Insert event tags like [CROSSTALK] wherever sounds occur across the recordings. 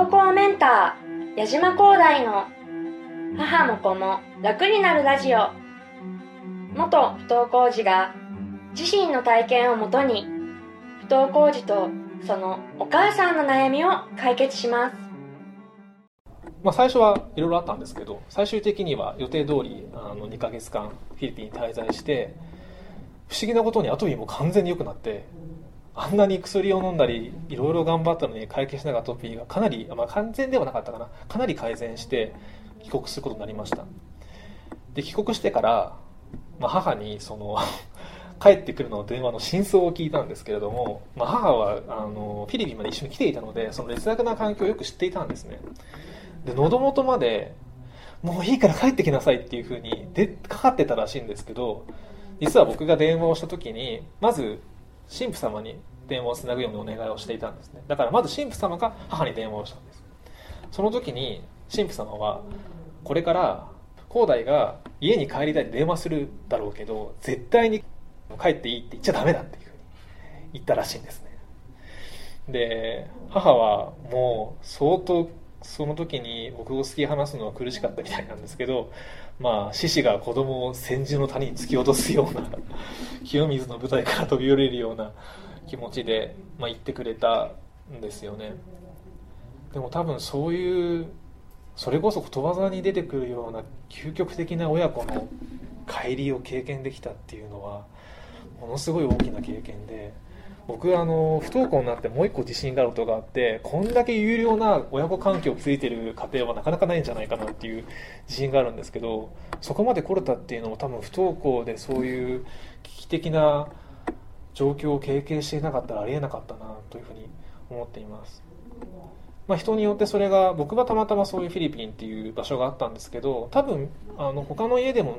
登校メンター矢島光大の母も子も楽になるラジオ。元不登校児が自身の体験をもとに不登校児とそのお母さんの悩みを解決します。まあ、最初はいろいろあったんですけど最終的には予定通りあの2ヶ月間フィリピンに滞在して不思議なことにアトピーも完全に良くなってあんなに薬を飲んだりいろいろ頑張ったのに解決しなかったアトピーがかなり、まあ、完全ではなかったかな。かなり改善して帰国することになりました。で帰国してから、まあ、母にその [LAUGHS] 帰ってくるの電話の真相を聞いたんですけれども、まあ、母はあのフィリピンまで一緒に来ていたのでその劣悪な環境をよく知っていたんですね。で喉元までもういいから帰ってきなさいっていうふうにでかかってたらしいんですけど実は僕が電話をした時にまず神父様に電話をつなぐようにお願いをしていたんですねだからまず神父様が母に電話をしたんですその時に神父様はこれから広大が家に帰りたいって電話するだろうけど絶対に帰っていいって言っちゃダメだっていうふうに言ったらしいんですねで母はもう相当その時に僕を突き放すのは苦しかったみたいなんですけどまあ獅子が子供を千住の谷に突き落とすような清水の舞台から飛び降りるような気持ちで、まあ、言ってくれたんですよね。でも多分そういうそれこそことわざに出てくるような究極的な親子の帰りを経験できたっていうのはものすごい大きな経験で僕あの不登校になってもう一個自信があることがあってこんだけ有料な親子関係を築いてる家庭はなかなかないんじゃないかなっていう自信があるんですけどそこまで来れたっていうのも多分不登校でそういう危機的な状況を経験していなかったらありえなかったなというふうに思っています。まあ、人によってそれが僕はたまたまそういうフィリピンっていう場所があったんですけど多分あの他の家でも、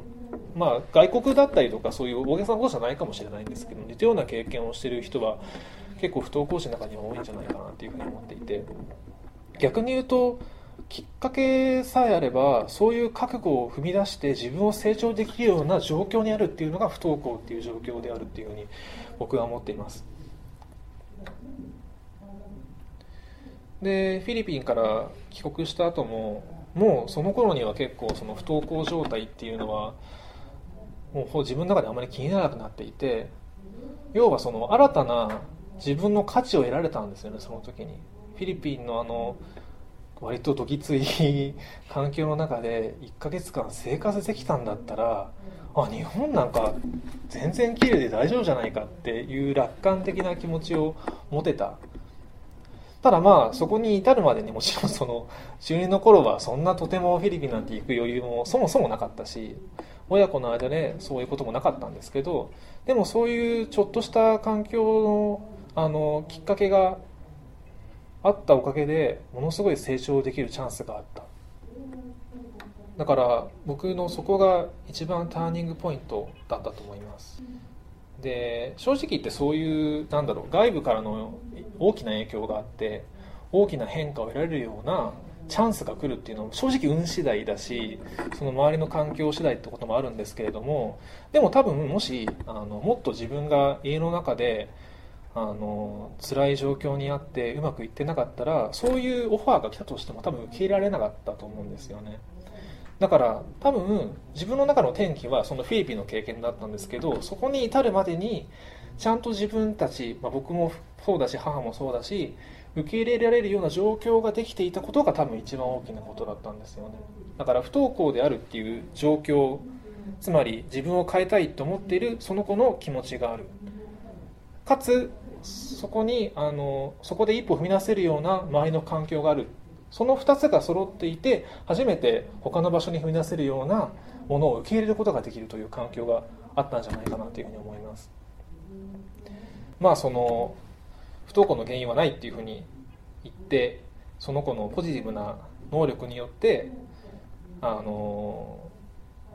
まあ、外国だったりとかそういう大げさなことじゃないかもしれないんですけど似たような経験をしてる人は結構不登校児の中には多いんじゃないかなというふうに思っていて逆に言うときっかけさえあればそういう覚悟を踏み出して自分を成長できるような状況にあるっていうのが不登校っていう状況であるっていうふうに僕は思っています。でフィリピンから帰国した後ももうその頃には結構その不登校状態っていうのはもう自分の中であまり気にならなくなっていて要はその新たな自分の価値を得られたんですよねその時にフィリピンのあの割とどぎつい環境の中で1ヶ月間生活できたんだったらあ日本なんか全然綺麗で大丈夫じゃないかっていう楽観的な気持ちを持てた。ただまあそこに至るまでにもちろんその中2の頃はそんなとてもフィリピンなんて行く余裕もそもそもなかったし親子の間でそういうこともなかったんですけどでもそういうちょっとした環境のあのきっかけがあったおかげでものすごい成長できるチャンスがあった。だから僕のそこが一番ターニングポイントだったと思います。で正直言ってそういうなんだろう外部からの大きな影響があって大きな変化を得られるようなチャンスが来るっていうのは正直運次第だしその周りの環境次第ってこともあるんですけれどもでも多分もしあのもっと自分が家の中であの辛い状況にあってうまくいってなかったらそういうオファーが来たとしても多分受け入れられなかったと思うんですよね。だから多分自分の中の転機はそのフィリピンの経験だったんですけどそこに至るまでにちゃんと自分たち、まあ、僕もそうだし母もそうだし受け入れられるような状況ができていたことが多分一番大きなことだったんですよね。だから不登校であるっていう状況つまり自分を変えたいと思っているその子の気持ちがある。かつそこにあのそこで一歩踏み出せるような周りの環境がある。その2つが揃っていて初めて他の場所に踏み出せるようなものを受け入れることができるという環境があったんじゃないかなというふうに思います。まあその不登校の原因はないっていうふうに言ってその子のポジティブな能力によってあの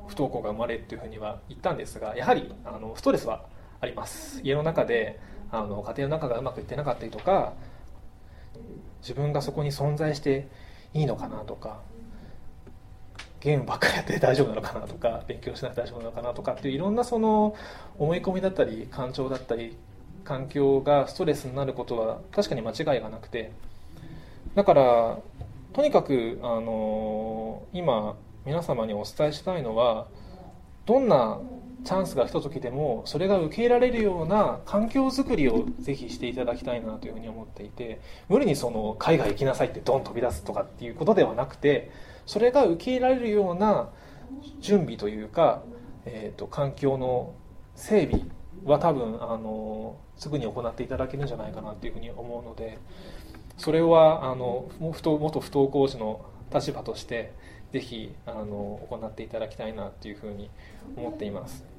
不登校が生まれるというふうには言ったんですがやはりあのストレスはあります。家の中であの家庭の中がうまくいってなかったりとか自分がそこに存在していいのかなとかゲームばっかりやって大丈夫なのかなとか勉強しなくて大丈夫なのかなとかっていういろんなその思い込みだったり感情だったり環境がストレスになることは確かに間違いがなくてだからとにかく、あの今皆様にお伝えしたいのはどんなチャンスが来た時でもそれが受け入れられるような環境づくりをぜひしていただきたいなというふうに思っていて無理にその海外行きなさいってドン飛び出すとかっていうことではなくてそれが受け入れられるような準備というか、えーと、環境の整備は多分あのすぐに行っていただけるんじゃないかなというふうに思うのでそれはあの元不登校児の立場としてぜひあの行っていただきたいなというふうに思っています。